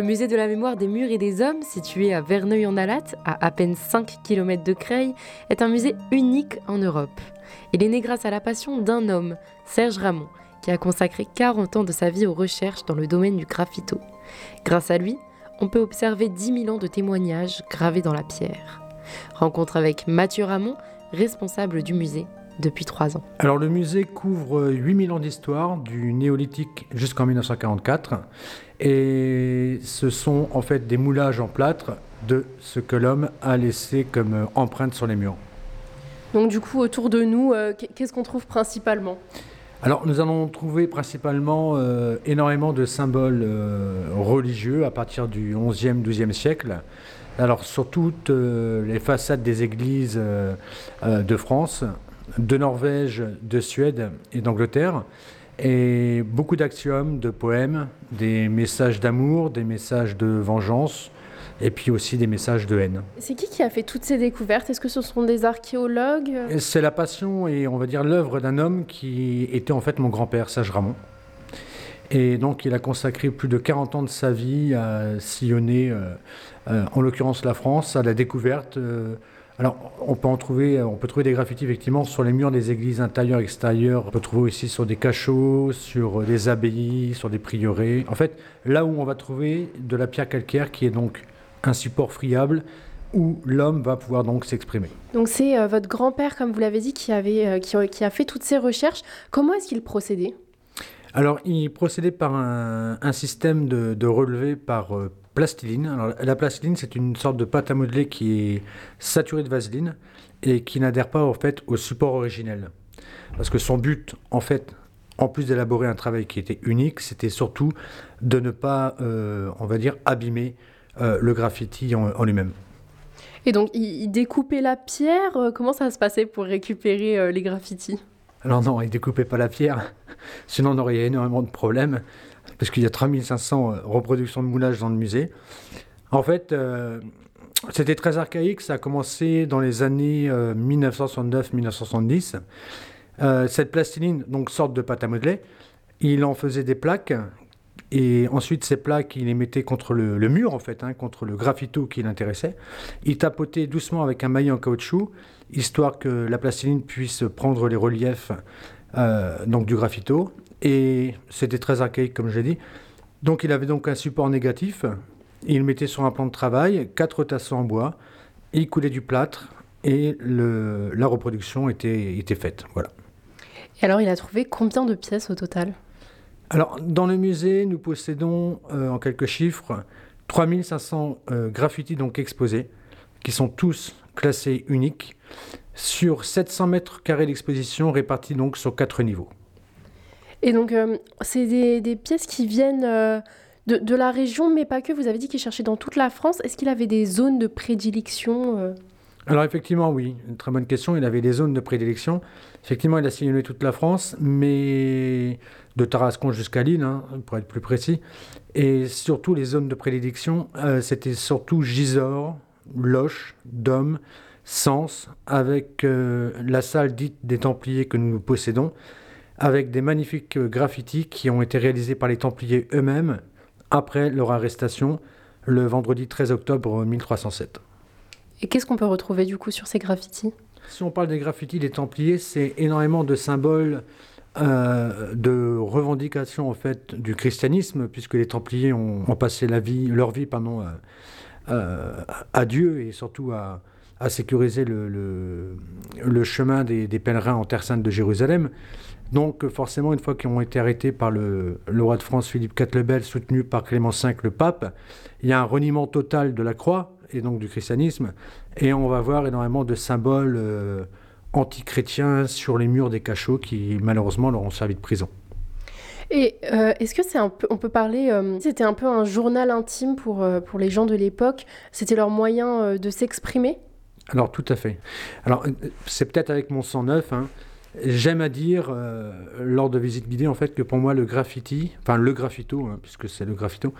Le musée de la mémoire des murs et des hommes, situé à Verneuil-en-Alate, à à peine 5 km de Creil, est un musée unique en Europe. Il est né grâce à la passion d'un homme, Serge Ramon, qui a consacré 40 ans de sa vie aux recherches dans le domaine du graffito. Grâce à lui, on peut observer 10 000 ans de témoignages gravés dans la pierre. Rencontre avec Mathieu Ramon, responsable du musée depuis trois ans. Alors le musée couvre 8000 ans d'histoire, du néolithique jusqu'en 1944, et ce sont en fait des moulages en plâtre de ce que l'homme a laissé comme empreinte sur les murs. Donc du coup, autour de nous, euh, qu'est-ce qu'on trouve principalement? Alors nous allons trouver principalement euh, énormément de symboles euh, religieux à partir du 11e, 12e siècle. Alors sur toutes les façades des églises de France, de Norvège, de Suède et d'Angleterre. Et beaucoup d'axiomes, de poèmes, des messages d'amour, des messages de vengeance, et puis aussi des messages de haine. C'est qui qui a fait toutes ces découvertes? Est-ce que ce sont des archéologues? C'est la passion et on va dire l'œuvre d'un homme qui était en fait mon grand-père, Sage Ramon. Et donc il a consacré plus de 40 ans de sa vie à sillonner, euh, euh, en l'occurrence la France, à la découverte. Euh, alors, on peut en trouver, on peut trouver des graffitis effectivement sur les murs des églises intérieures et extérieures. On peut trouver aussi sur des cachots, sur des abbayes, sur des prieurés. En fait, là où on va trouver de la pierre calcaire qui est donc un support friable où l'homme va pouvoir donc s'exprimer. Donc c'est euh, votre grand-père, comme vous l'avez dit, qui, avait, euh, qui, a fait toutes ces recherches. Comment est-ce qu'il procédait? Alors il procédait par un, système de, de relevé par euh, plastiline. Alors, la plastiline, c'est une sorte de pâte à modeler qui est saturée de vaseline et qui n'adhère pas en fait au support originel. Parce que son but, en fait, en plus d'élaborer un travail qui était unique, c'était surtout de ne pas, euh, on va dire, abîmer euh, le graffiti en, lui-même. Et donc, il, découpait la pierre. Euh, comment ça se passait pour récupérer les graffitis? Alors non, il découpait pas la pierre. Sinon, on aurait énormément de problèmes parce qu'il y a 3500 euh, reproductions de moulage dans le musée. En fait, euh, c'était très archaïque, ça a commencé dans les années 1969-1970. Euh, cette plastiline, donc sorte de pâte à modeler, il en faisait des plaques et ensuite, ces plaques, il les mettait contre le, mur, en fait, hein, contre le graffito qui l'intéressait. Il tapotait doucement avec un maillet en caoutchouc, histoire que la plastiline puisse prendre les reliefs donc du graffito. Et c'était très archaïque, comme j'ai dit. Donc il avait donc un support négatif. Il mettait sur un plan de travail quatre tassons en bois. Il coulait du plâtre et le, la reproduction était, était faite. Voilà. Et alors il a trouvé combien de pièces au total? Alors dans le musée, nous possédons euh, en quelques chiffres 3500 euh, graffitis donc exposés, qui sont tous classés uniques, sur 700 mètres carrés d'exposition répartis donc sur quatre niveaux. Et donc, euh, c'est des, pièces qui viennent euh, de, la région, mais pas que. Vous avez dit qu'il cherchait dans toute la France. Est-ce qu'il avait des zones de prédilection euh? Alors, effectivement, oui. Très bonne question. Il avait des zones de prédilection. Effectivement, il a sillonné toute la France, mais de Tarascon jusqu'à Lille, hein, pour être plus précis. Et surtout, les zones de prédilection, c'était surtout Gisors, Loche, Dôme, Sens, avec la salle dite des Templiers que nous possédons avec des magnifiques graffitis qui ont été réalisés par les Templiers eux-mêmes après leur arrestation le vendredi 13 octobre 1307. Et qu'est-ce qu'on peut retrouver du coup sur ces graffitis? Si on parle des graffitis des Templiers, c'est énormément de symboles euh, de revendication en fait du christianisme, puisque les Templiers ont, passé la vie, leur vie pardon, euh, euh, à Dieu et surtout à, sécuriser le, le, chemin des, des, pèlerins en Terre Sainte de Jérusalem. Donc forcément, une fois qu'ils ont été arrêtés par le, roi de France Philippe IV soutenu par Clément V le pape, il y a un reniement total de la croix et donc du christianisme, et on va voir énormément de symboles euh, anti-chrétiens sur les murs des cachots qui malheureusement leur ont servi de prison. Et euh, est-ce que c'est un peu, on peut parler, euh, c'était un peu un journal intime pour, pour les gens de l'époque, c'était leur moyen de s'exprimer? Alors tout à fait. Alors c'est peut-être avec mon sang neuf, hein, J'aime à dire, euh, lors de visites guidées, en fait, que pour moi, le graffiti, enfin le graffito, hein, puisque c'est le graffito,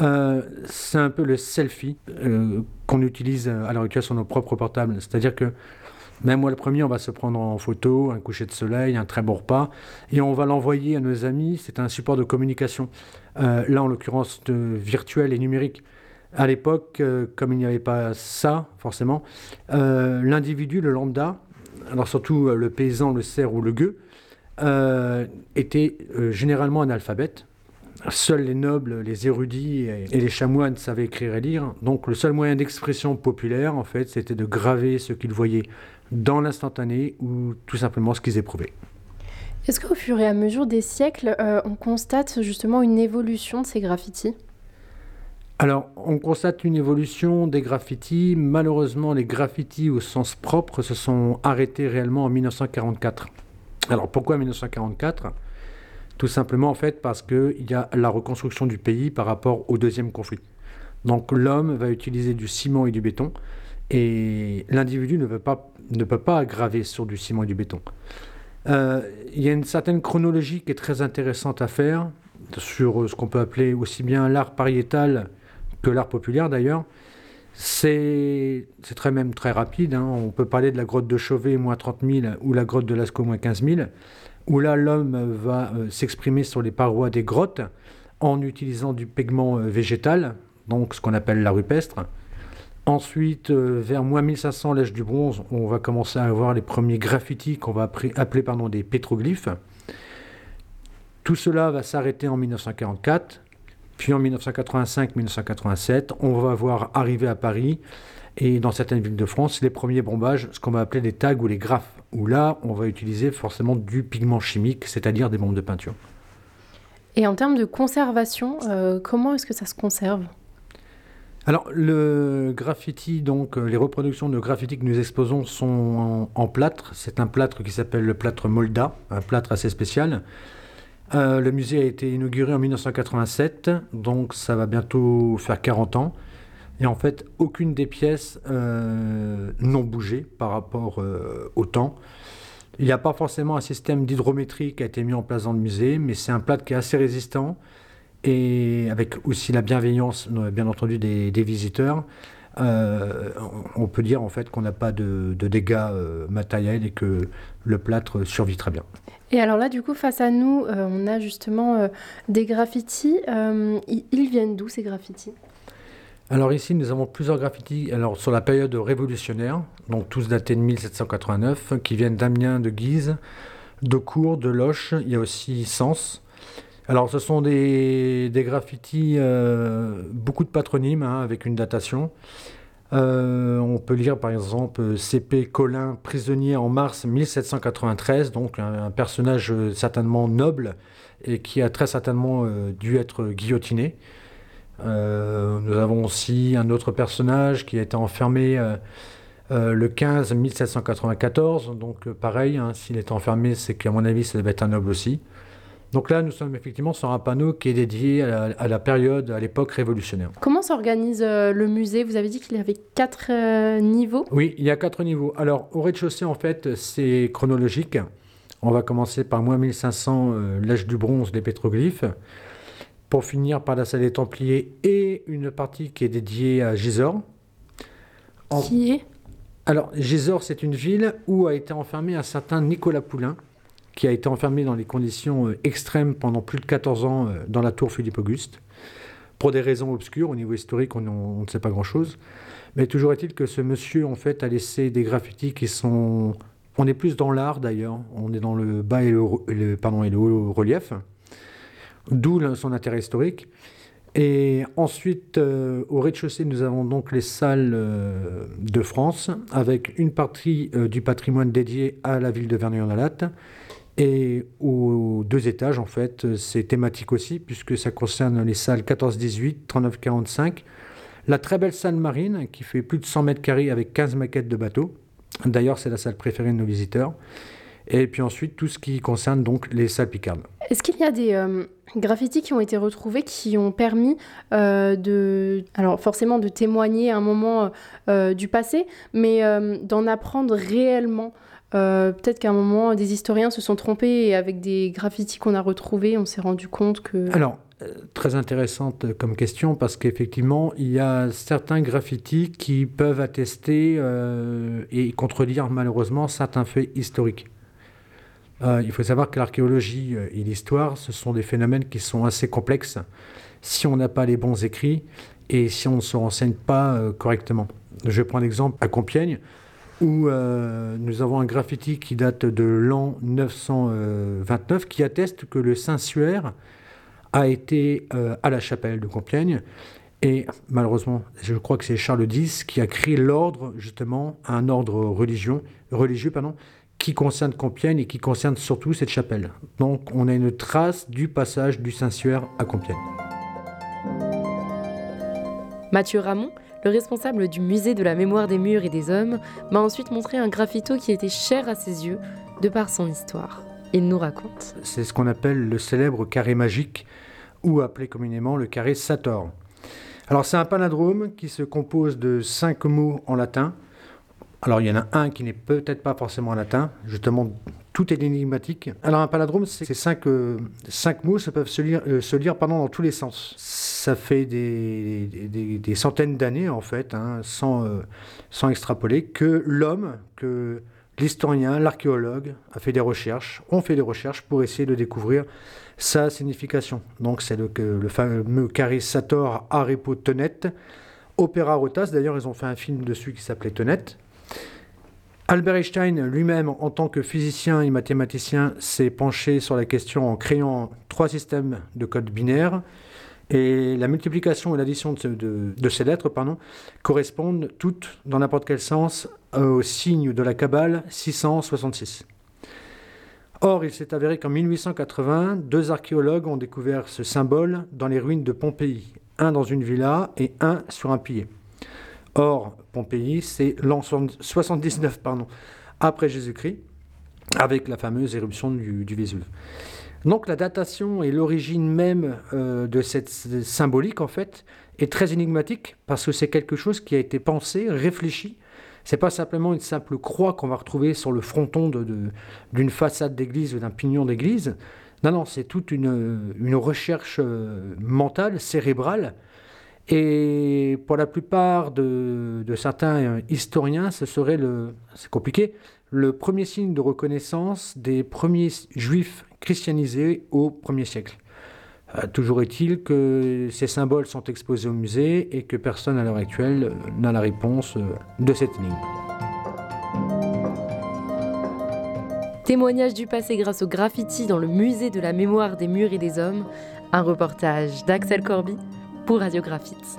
euh, c'est un peu le selfie euh, qu'on utilise à l'heure actuelle sur nos propres portables. C'est-à-dire que Même moi, le premier, on va se prendre en photo, un coucher de soleil, un très bon repas, et on va l'envoyer à nos amis. C'est un support de communication. Là, en l'occurrence, virtuel et numérique. À l'époque, comme il n'y avait pas ça, forcément, l'individu, le lambda, alors surtout le paysan, le cerf ou le gueux, était généralement analphabète. Seuls les nobles, les érudits et, les chamoines savaient écrire et lire. Donc le seul moyen d'expression populaire, en fait, c'était de graver ce qu'ils voyaient dans l'instantané ou tout simplement ce qu'ils éprouvaient. Est-ce qu'au fur et à mesure des siècles, euh, on constate justement une évolution de ces graffitis? Alors, on constate une évolution des graffitis. Malheureusement, les graffitis au sens propre se sont arrêtés réellement en 1944. Alors, pourquoi 1944 tout simplement en fait parce qu'il y a la reconstruction du pays par rapport au deuxième conflit. Donc l'homme va utiliser du ciment et du béton et l'individu ne, peut pas, ne peut pas graver sur du ciment et du béton. Euh, il y a une certaine chronologie qui est très intéressante à faire sur ce qu'on peut appeler aussi bien l'art pariétal que l'art populaire d'ailleurs. C'est très même très rapide. Hein. On peut parler de la grotte de Chauvet, moins 30 000, ou la grotte de Lascaux, moins 15 000 où là l'homme va euh, s'exprimer sur les parois des grottes en utilisant du pigment euh, végétal, donc ce qu'on appelle la rupestre. Ensuite, euh, vers moins 1500, l'âge du bronze, on va commencer à avoir les premiers graffitis qu'on va appeler pardon, des pétroglyphes. Tout cela va s'arrêter en 1944, puis en 1985-1987, on va voir arriver à Paris et dans certaines villes de France les premiers bombages, ce qu'on va appeler les tags ou les graphes où là, on va utiliser forcément du pigment chimique, c'est-à-dire des bombes de peinture. Et en termes de conservation, euh, comment est-ce que ça se conserve? Alors, le graffiti, donc euh, les reproductions de graffiti que nous exposons sont en, plâtre. C'est un plâtre qui s'appelle le plâtre Molda, un plâtre assez spécial. Euh, le musée a été inauguré en 1987, donc ça va bientôt faire 40 ans. Et en fait, aucune des pièces euh, n'ont bougé par rapport euh, au temps. Il n'y a pas forcément un système d'hydrométrie qui a été mis en place dans le musée, mais c'est un plâtre qui est assez résistant et avec aussi la bienveillance, bien entendu, des, visiteurs. On peut dire en fait qu'on n'a pas de, dégâts matériels et que le plâtre survit très bien. Et alors là, du coup, face à nous, on a justement des graffitis. ils viennent d'où ces graffitis? Alors ici, nous avons plusieurs graffitis alors, sur la période révolutionnaire, donc tous datés de 1789, qui viennent d'Amiens, de Guise, de Cours, de Loche, il y a aussi Sens. Alors ce sont des, graffitis, euh, beaucoup de patronymes hein, avec une datation. Euh, on peut lire par exemple CP Colin, prisonnier en mars 1793, donc un, personnage certainement noble et qui a très certainement euh, dû être guillotiné. Euh, nous avons aussi un autre personnage qui a été enfermé euh, euh, le 15 1794. Donc pareil, hein, s'il est enfermé, c'est qu'à mon avis, ça devait être un noble aussi. Donc là, nous sommes effectivement sur un panneau qui est dédié à la, période, à l'époque révolutionnaire. Comment s'organise le musée? Vous avez dit qu'il y avait quatre niveaux Oui, il y a quatre niveaux. Alors, au rez-de-chaussée, en fait, c'est chronologique. On va commencer par moins 1500, l'âge du bronze, des pétroglyphes pour finir par la salle des Templiers et une partie qui est dédiée à Gisors. Qui est? Alors, Gisors, c'est une ville où a été enfermé un certain Nicolas Poulain, qui a été enfermé dans des conditions euh, extrêmes pendant plus de 14 ans euh, dans la tour Philippe-Auguste. Pour des raisons obscures, au niveau historique, on, ne sait pas grand-chose. Mais toujours est-il que ce monsieur, en fait, a laissé des graffitis qui sont... On est plus dans l'art, d'ailleurs. On est dans le bas et le, pardon, et le haut relief d'où son intérêt historique. Et ensuite, euh, au rez-de-chaussée, nous avons donc les salles de France, avec une partie du patrimoine dédié à la ville de Verneuil-en-Alatte. Et aux deux étages, en fait, c'est thématique aussi, puisque ça concerne les salles 14-18, 39-45, la très belle salle marine, qui fait plus de 100 mètres carrés avec 15 maquettes de bateaux. D'ailleurs, c'est la salle préférée de nos visiteurs. Et puis ensuite, tout ce qui concerne donc les salles picardes. Est-ce qu'il y a des graffitis qui ont été retrouvés qui ont permis euh, de, alors forcément de témoigner un moment euh, du passé, mais euh, d'en apprendre réellement. Peut-être qu'à un moment, des historiens se sont trompés et avec des graffitis qu'on a retrouvés, on s'est rendu compte que... Alors, très intéressante comme question parce qu'effectivement, il y a certains graffitis qui peuvent attester euh, et contredire malheureusement certains faits historiques. Euh, il faut savoir que l'archéologie et l'histoire, ce sont des phénomènes qui sont assez complexes si on n'a pas les bons écrits et si on ne se renseigne pas correctement. Je prends l'exemple à Compiègne où nous avons un graffiti qui date de l'an 929 qui atteste que le Saint-Suaire a été euh, à la chapelle de Compiègne. Et malheureusement, je crois que c'est Charles X qui a créé l'ordre, justement, un ordre religieux pardon, qui concerne Compiègne et qui concerne surtout cette chapelle. Donc on a une trace du passage du Saint-Suaire à Compiègne. Mathieu Ramon, le responsable du musée de la mémoire des murs et des hommes, m'a ensuite montré un graffito qui était cher à ses yeux de par son histoire. Il nous raconte. C'est ce qu'on appelle le célèbre carré magique, ou appelé communément le carré Sator. Alors c'est un palindrome qui se compose de cinq mots en latin. Alors il y en a un qui n'est peut-être pas forcément en latin, justement tout est énigmatique. Alors un palindrome, c'est cinq, euh, cinq mots, ça peut se lire, euh, se lire dans tous les sens. Ça fait des, des, centaines d'années en fait, hein, sans, euh, sans extrapoler, que l'homme, que l'historien, l'archéologue a fait des recherches, ont fait des recherches pour essayer de découvrir sa signification. Donc c'est le, le, fameux carré Sator Arepo Tenet. Opéra Rotas, d'ailleurs ils ont fait un film dessus qui s'appelait Tenet. Albert Einstein lui-même, en tant que physicien et mathématicien, s'est penché sur la question en créant trois systèmes de code binaire. Et la multiplication et l'addition de, ces lettres correspondent toutes, dans n'importe quel sens, au signe de la Kabbale 666. Or, il s'est avéré qu'en 1880, deux archéologues ont découvert ce symbole dans les ruines de Pompéi, un dans une villa et un sur un pilier. Or, Pompéi, c'est l'an 79 pardon, après Jésus-Christ, avec la fameuse éruption du, du Vésuve. Donc la datation et l'origine même euh, de cette symbolique, en fait, est très énigmatique parce que c'est quelque chose qui a été pensé, réfléchi. C'est pas simplement une simple croix qu'on va retrouver sur le fronton d'une de, façade d'église ou d'un pignon d'église. Non, non, c'est toute une, recherche euh, mentale, cérébrale. Et pour la plupart de, de certains historiens, ce serait le, c'est compliqué, le premier signe de reconnaissance des premiers juifs christianisés au 1er siècle. Euh, toujours est-il que ces symboles sont exposés au musée et que personne à l'heure actuelle n'a la réponse euh, de cette énigme. Témoignage du passé grâce au graffiti dans le musée de la mémoire des murs et des hommes, un reportage d'Axel Corby pour Radiographite.